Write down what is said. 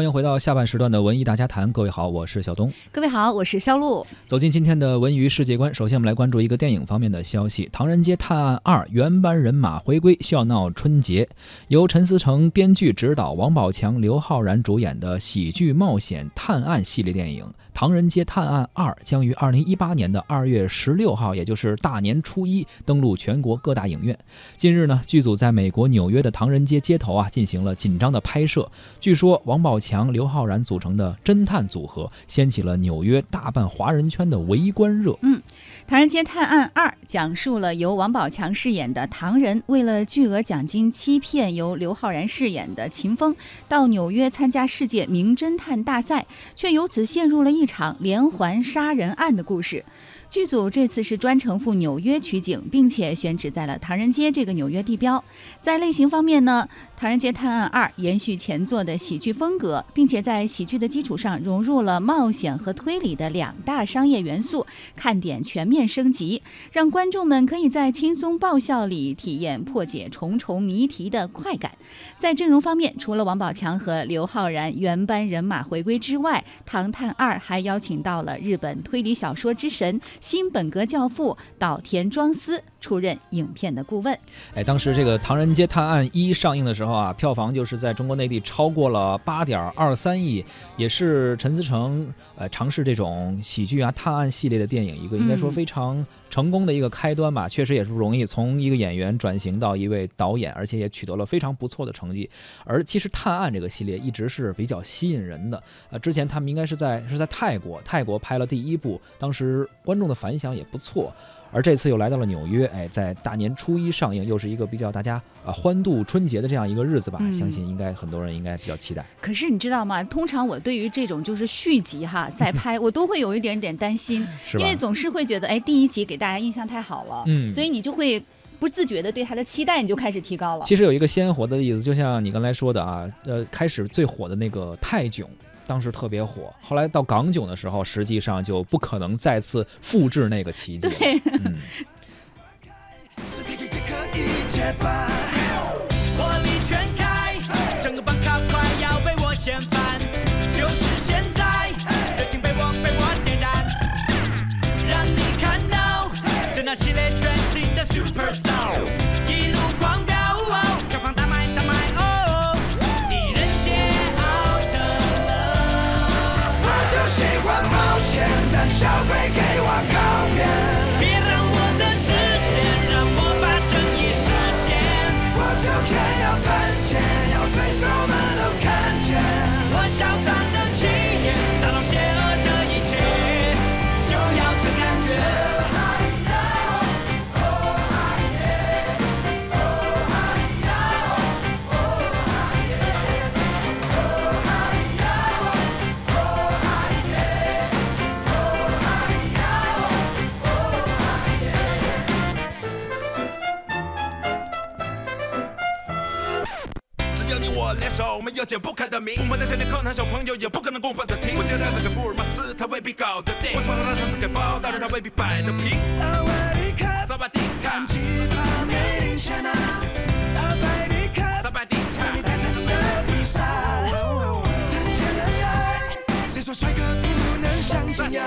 欢迎回到下半时段的文艺大家谈，各位好，我是小东。各位好，我是肖路。走进今天的文娱世界观，首先我们来关注一个电影方面的消息，《唐人街探案二》原班人马回归，笑闹春节，由陈思诚编剧、执导，王宝强、刘昊然主演的喜剧冒险探案系列电影《唐人街探案二》将于二零一八年的二月十六号，也就是大年初一登陆全国各大影院。近日呢，剧组在美国纽约的唐人街街头啊进行了紧张的拍摄，据说王宝强。强、刘昊然组成的侦探组合，掀起了纽约大半华人圈的围观热。嗯，《唐人街探案二》讲述了由王宝强饰演的唐人，为了巨额奖金欺骗由刘昊然饰演的秦风，到纽约参加世界名侦探大赛，却由此陷入了一场连环杀人案的故事。剧组这次是专程赴纽约取景，并且选址在了唐人街这个纽约地标。在类型方面呢，《唐人街探案二》延续前作的喜剧风格，并且在喜剧的基础上融入了冒险和推理的两大商业元素，看点全面升级，让观众们可以在轻松爆笑里体验破解重重谜题的快感。在阵容方面，除了王宝强和刘昊然原班人马回归之外，《唐探二》还邀请到了日本推理小说之神。新本格教父岛田庄司出任影片的顾问。哎，当时这个《唐人街探案一》上映的时候啊，票房就是在中国内地超过了八点二三亿，也是陈思诚呃尝试这种喜剧啊探案系列的电影一个应该说非常成功的一个开端吧。确实也是不容易，从一个演员转型到一位导演，而且也取得了非常不错的成绩。而其实探案这个系列一直是比较吸引人的。呃，之前他们应该是在是在泰国，泰国拍了第一部，当时观众。的反响也不错，而这次又来到了纽约，哎，在大年初一上映，又是一个比较大家啊欢度春节的这样一个日子吧，相信应该很多人应该比较期待。可是你知道吗？通常我对于这种就是续集哈再拍，我都会有一点点担心，因为总是会觉得哎第一集给大家印象太好了，嗯，所以你就会不自觉的对他的期待你就开始提高了。其实有一个鲜活的例子，就像你刚才说的啊，呃，开始最火的那个泰囧。当时特别火，后来到港囧的时候，实际上就不可能再次复制那个奇迹。对。联手没有解不开的谜，我们的想念可能小朋友也不可能公分的听。我见他这个福尔马斯，他未必搞得定。我闯入了他这个包，但是他未必摆得平。萨瓦迪卡，萨瓦迪卡，奇葩美丽莎娜，萨瓦迪卡，萨瓦迪卡，在你泰坦的披萨。人见人爱，谁说帅哥不能相信呀？